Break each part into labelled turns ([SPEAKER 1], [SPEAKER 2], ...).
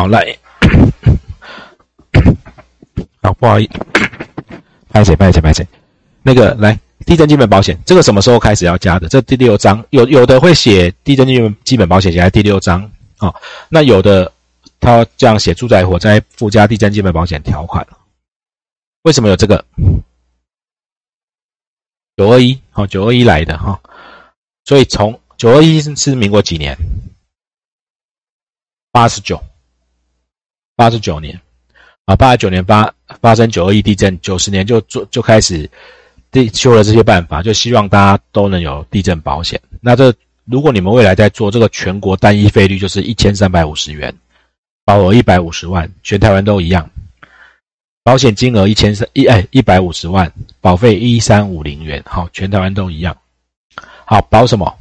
[SPEAKER 1] 好，来，好，不好意思，拍谁拍谁拍谁，那个来，地震基本保险，这个什么时候开始要加的？这第六章有有的会写地震基本基本保险写在第六章哦，那有的他这样写住宅火灾附加地震基本保险条款为什么有这个？九二一，哦，九二一来的哈，所以从九二一是民国几年？八十九，八十九年，啊，八十九年发发生九二一地震，九十年就做就开始地修了这些办法，就希望大家都能有地震保险。那这如果你们未来在做这个全国单一费率就是一千三百五十元，保额一百五十万，全台湾都一样。保险金额一千三一哎一百五十万，保费一三五零元，好，全台湾都一样。好，保什么？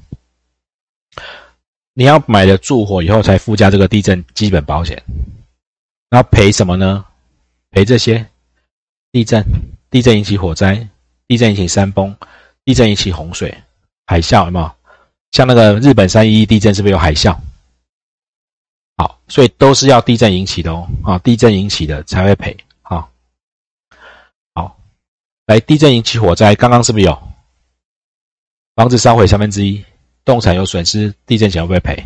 [SPEAKER 1] 你要买了住火以后才附加这个地震基本保险，然后赔什么呢？赔这些地震、地震引起火灾、地震引起山崩、地震引起洪水、海啸，有没有？像那个日本三一一地震是不是有海啸？好，所以都是要地震引起的哦，啊，地震引起的才会赔。来，地震引起火灾，刚刚是不是有房子烧毁三分之一，动产有损失，地震险会不会赔？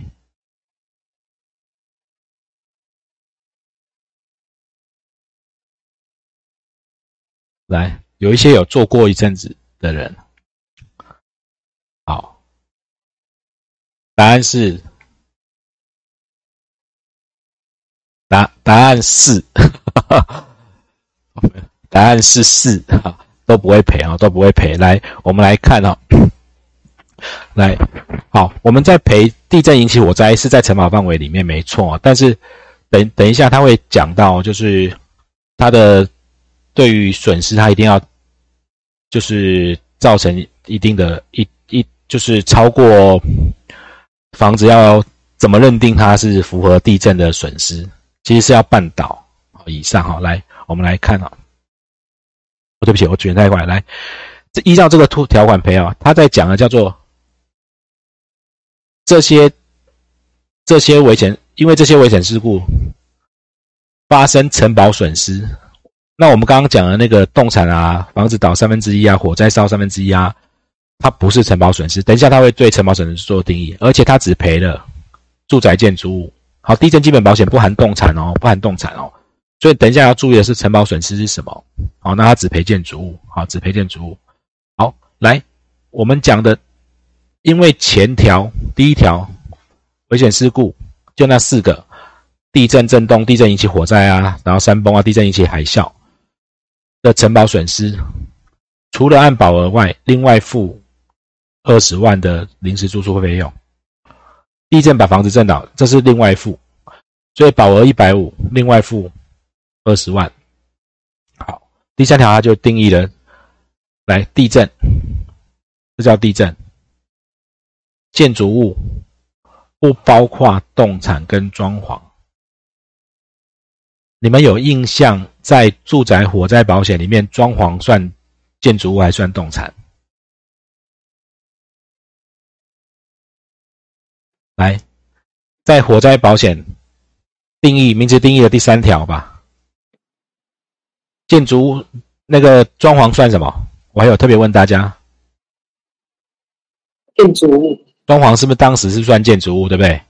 [SPEAKER 1] 来，有一些有做过一阵子的人，好，答案是答答案是，答案是四哈。都不会赔啊，都不会赔。来，我们来看啊，来，好，我们在赔地震引起火灾是在承保范围里面，没错。但是等等一下他会讲到，就是他的对于损失，他一定要就是造成一定的一一，就是超过房子要怎么认定它是符合地震的损失，其实是要半倒以上哈。来，我们来看啊。对不起，我卷太快。来，这依照这个图条款赔啊，他在讲的叫做这些这些危险，因为这些危险事故发生承保损失。那我们刚刚讲的那个动产啊，房子倒三分之一啊，火灾烧三分之一啊，它不是承保损失。等一下他会对承保损失做定义，而且他只赔了住宅建筑物。好，地震基本保险不含动产哦，不含动产哦。所以等一下要注意的是承保损失是什么？好，那它只赔建筑物，好，只赔建筑物。好，来，我们讲的，因为前条第一条危险事故就那四个：地震、震动、地震引起火灾啊，然后山崩啊，地震引起海啸的承保损失，除了按保额外，另外付二十万的临时住宿费用。地震把房子震倒，这是另外付，所以保额一百五，另外付。二十万，好，第三条它就定义了，来地震，这叫地震，建筑物不包括动产跟装潢。你们有印象，在住宅火灾保险里面，装潢算建筑物还算动产？来，在火灾保险定义名词定义的第三条吧。建筑物那个装潢算什么？我还有特别问大家，
[SPEAKER 2] 建筑物
[SPEAKER 1] 装潢是不是当时是算建筑物，对不对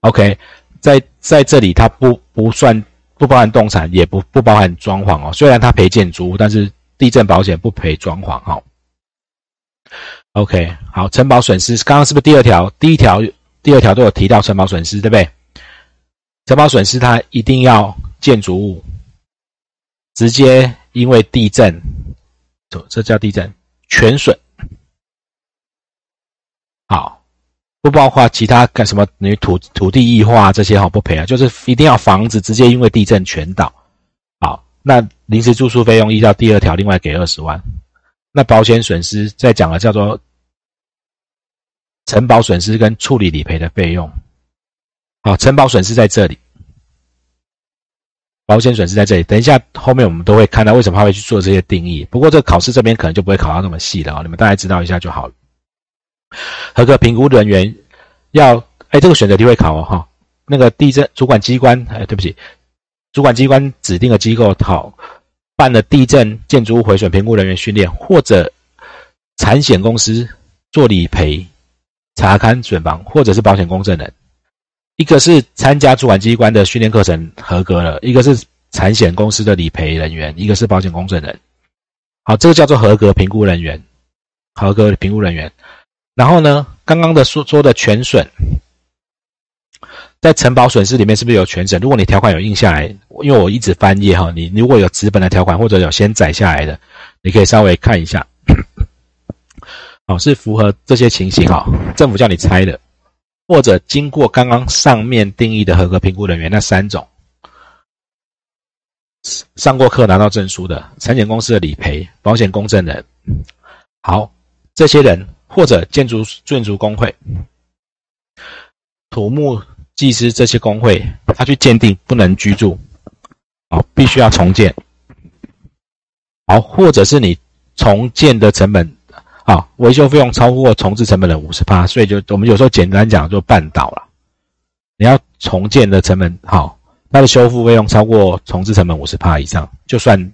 [SPEAKER 1] ？OK，在在这里它不不算不包含动产，也不不包含装潢哦。虽然它赔建筑物，但是地震保险不赔装潢哈。OK，好，承保损失刚刚是不是第二条？第一条、第二条都有提到承保损失，对不对？承保损失它一定要建筑物。直接因为地震，这这叫地震全损。好，不包括其他干什么？你土土地异化这些好不赔啊？就是一定要房子直接因为地震全倒。好，那临时住宿费用依照第二条另外给二十万。那保险损失在讲了叫做承保损失跟处理理赔的费用。好，承保损失在这里。保险损失在这里，等一下后面我们都会看到为什么他会去做这些定义。不过这个考试这边可能就不会考到那么细了啊，你们大概知道一下就好了。合格评估人员要，哎，这个选择题会考哦哈。那个地震主管机关，哎，对不起，主管机关指定的机构讨办了地震建筑物毁损评估人员训练，或者产险公司做理赔、查勘损房，或者是保险公证人。一个是参加主管机关的训练课程合格了，一个是产险公司的理赔人员，一个是保险公证人。好，这个叫做合格评估人员，合格评估人员。然后呢，刚刚的说说的全损，在承保损失里面是不是有全损？如果你条款有印下来，因为我一直翻页哈，你如果有纸本的条款或者有先载下来的，你可以稍微看一下。好，是符合这些情形哈，政府叫你拆的。或者经过刚刚上面定义的合格评估人员那三种，上过课拿到证书的产险公司的理赔保险公证人，好，这些人或者建筑建筑工会、土木技师这些工会，他去鉴定不能居住，好，必须要重建，好，或者是你重建的成本。啊，维修费用超过重置成本的五十趴，所以就我们有时候简单讲就半倒了。你要重建的成本好，它的修复费用超过重置成本五十趴以上，就算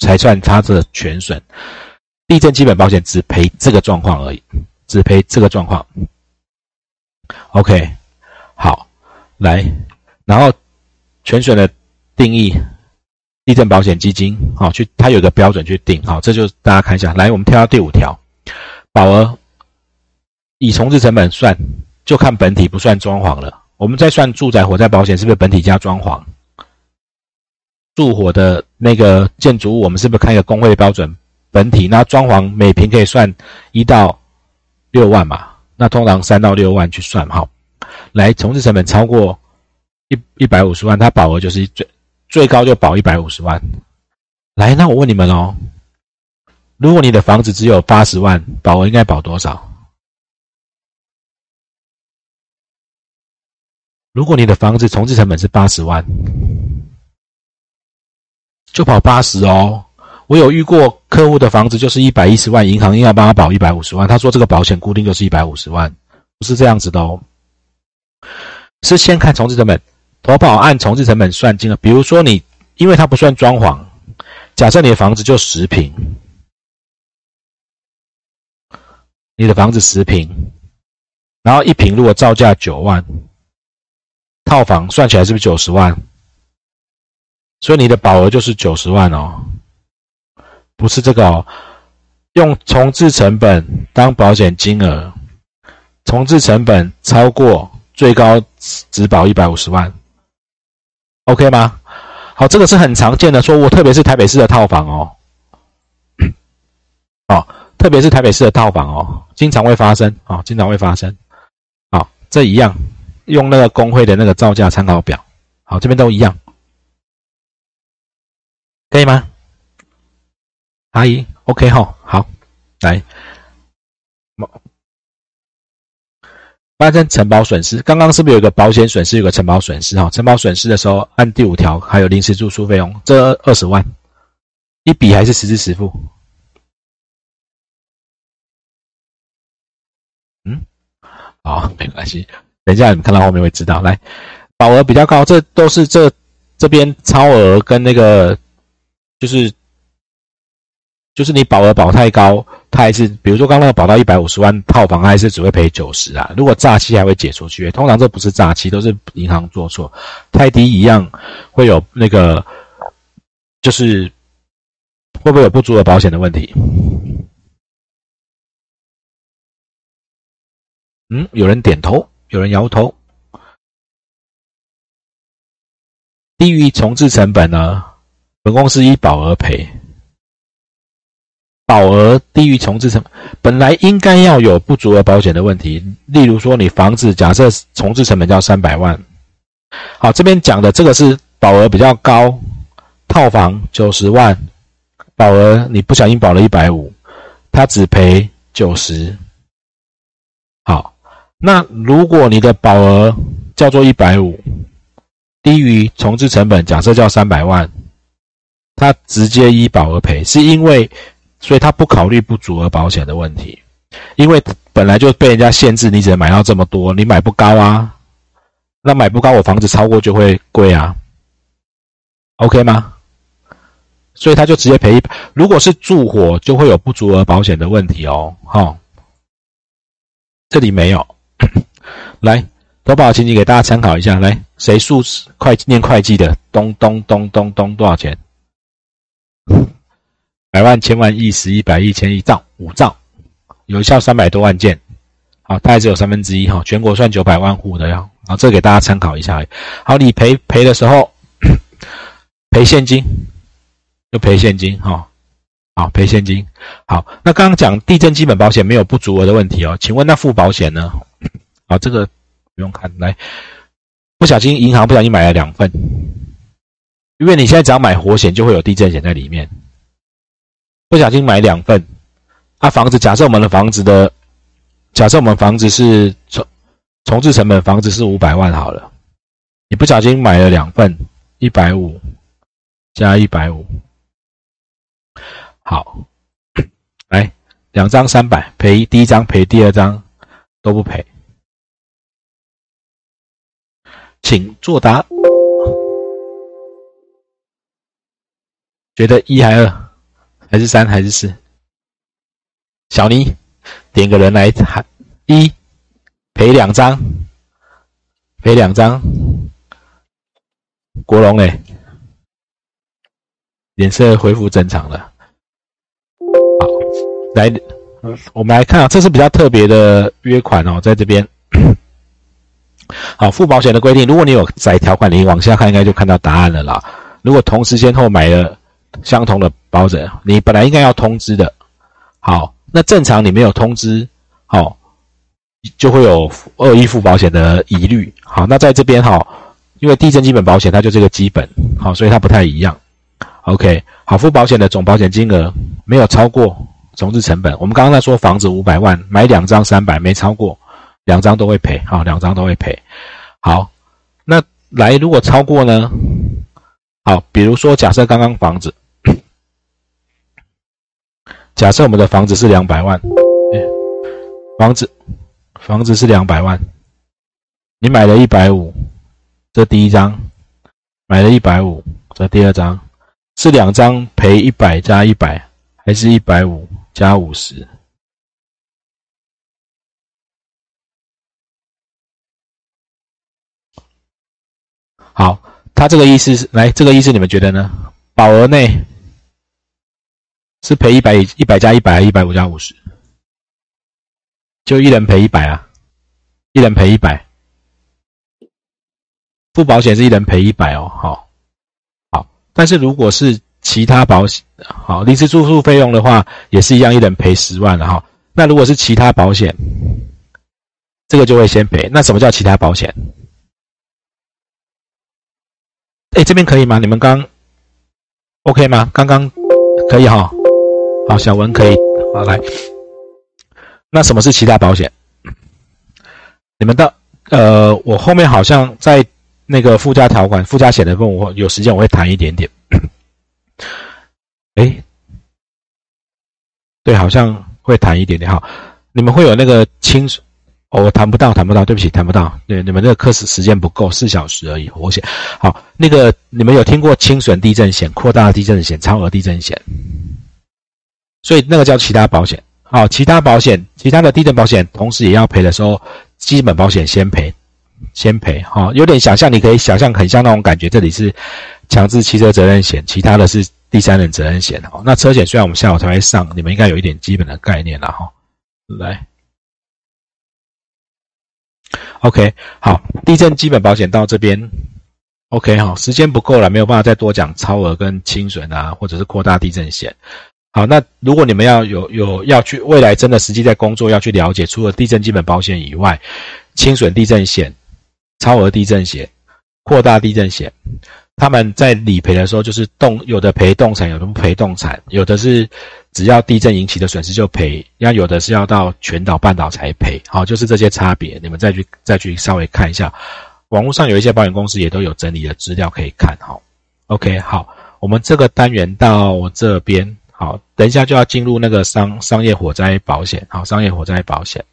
[SPEAKER 1] 才算它的全损。地震基本保险只赔这个状况而已，只赔这个状况。OK，好，来，然后全损的定义，地震保险基金好去，它有个标准去定好，这就大家看一下。来，我们跳到第五条。保额以重置成本算，就看本体不算装潢了。我们再算住宅火灾保险，是不是本体加装潢？住火的那个建筑物，我们是不是看一个工会标准？本体那装潢每平可以算一到六万嘛？那通常三到六万去算哈。来，重置成本超过一一百五十万，它保额就是最最高就保一百五十万。来，那我问你们哦。如果你的房子只有八十万，保额应该保多少？如果你的房子重置成本是八十万，就保八十哦。我有遇过客户的房子就是一百一十万，银行硬要帮他保一百五十万，他说这个保险固定就是一百五十万，不是这样子的哦。是先看重置成本，投保按重置成本算金额。比如说你，因为它不算装潢，假设你的房子就十平。你的房子十平，然后一平如果造价九万，套房算起来是不是九十万？所以你的保额就是九十万哦，不是这个哦。用重置成本当保险金额，重置成本超过最高只保一百五十万，OK 吗？好，这个是很常见的错误，特别是台北市的套房哦。哦。特别是台北市的套房哦，经常会发生啊，经常会发生。好，这一样，用那个工会的那个造价参考表，好，这边都一样，可以吗？阿姨，OK 哈，好，来，发生承保损失，刚刚是不是有个保险损失，有个承保损失哈？承保损失的时候，按第五条还有临时住宿费用，这二十万，一笔还是实支实付？嗯，好，没关系。等一下你们看到后面会知道。来，保额比较高，这都是这这边超额跟那个，就是就是你保额保太高，它还是比如说刚刚保到一百五十万套房，还是只会赔九十啊。如果诈欺还会解出去，通常这不是诈欺，都是银行做错，太低一样会有那个，就是会不会有不足的保险的问题？嗯，有人点头，有人摇头。低于重置成本呢？本公司依保额赔。保额低于重置成本，本来应该要有不足额保险的问题。例如说，你房子假设重置成本叫三百万，好，这边讲的这个是保额比较高，套房九十万，保额你不小心保了一百五，他只赔九十。好。那如果你的保额叫做一百五，低于重置成本，假设叫三百万，他直接依保额赔，是因为，所以他不考虑不足额保险的问题，因为本来就被人家限制，你只能买到这么多，你买不高啊，那买不高，我房子超过就会贵啊，OK 吗？所以他就直接赔一。如果是住火，就会有不足额保险的问题哦。哈，这里没有。来，投保情景给大家参考一下。来，谁数会念会计的？咚咚咚咚咚，多少钱？百万、千万、亿、十亿、百亿、千亿、兆、五兆，有效三百多万件。好，大概只有三分之一哈。全国算九百万户的呀。啊，这给大家参考一下。好，你赔赔的时候赔现金。就赔现金哈，好赔现金。好，那刚刚讲地震基本保险没有不足额的问题哦，请问那付保险呢？好，这个不用看。来，不小心银行不小心买了两份，因为你现在只要买活险就会有地震险在里面。不小心买两份，啊，房子假设我们的房子的，假设我们房子是重重置成本，房子是五百万好了，你不小心买了两份，一百五加一百五。好，来两张三百赔第一张赔第二张都不赔，请作答。觉得一还二还是三还是四？小妮点个人来喊一赔两张赔两张，国龙嘞脸色恢复正常了。来，我们来看啊，这是比较特别的约款哦，在这边。好，付保险的规定，如果你有载条款，你往下看应该就看到答案了啦。如果同时先后买了相同的保险，你本来应该要通知的。好，那正常你没有通知，好，就会有恶意付保险的疑虑。好，那在这边哈，因为地震基本保险它就这个基本，好，所以它不太一样。OK，好，付保险的总保险金额没有超过。重置成本，我们刚刚在说房子五百万，买两张三百，没超过，两张都会赔，好，两张都会赔。好，那来如果超过呢？好，比如说假设刚刚房子，假设我们的房子是两百万，房子房子是两百万，你买了一百五，这第一张，买了一百五，这第二张，是两张赔一百加一百，还是一百五？加五十，好，他这个意思是来，这个意思你们觉得呢？保额内是赔一百一百加一百，一百五加五十，就一人赔一百啊，一人赔一百，付保险是一人赔一百哦，好，好，但是如果是。其他保险好，临时住宿费用的话也是一样，一人赔十万了哈。那如果是其他保险，这个就会先赔。那什么叫其他保险？哎，这边可以吗？你们刚 OK 吗？刚刚可以哈。好，小文可以。好，来。那什么是其他保险？你们到呃，我后面好像在那个附加条款、附加险的部分，我有时间我会谈一点点。哎，对，好像会谈一点点哈。你们会有那个清水？我谈不到，谈不到，对不起，谈不到。对，你们这个课时时间不够，四小时而已。我写好，那个你们有听过轻损地震险、扩大地震险、超额地震险？所以那个叫其他保险。好，其他保险，其他的地震保险，同时也要赔的时候，基本保险先赔，先赔。哈，有点想象，你可以想象，很像那种感觉。这里是。强制汽车责任险，其他的是第三人责任险哈。那车险虽然我们下午才会上，你们应该有一点基本的概念了哈。来，OK，好，地震基本保险到这边，OK 哈，时间不够了，没有办法再多讲超额跟清损啊，或者是扩大地震险。好，那如果你们要有有要去未来真的实际在工作要去了解，除了地震基本保险以外，轻损地震险、超额地震险、扩大地震险。他们在理赔的时候，就是动有的赔动产，有的不赔动产，有的是只要地震引起的损失就赔，那有的是要到全岛半岛才赔。好，就是这些差别，你们再去再去稍微看一下，网络上有一些保险公司也都有整理的资料可以看。好，OK，好，我们这个单元到这边，好，等一下就要进入那个商商业火灾保险，好，商业火灾保险。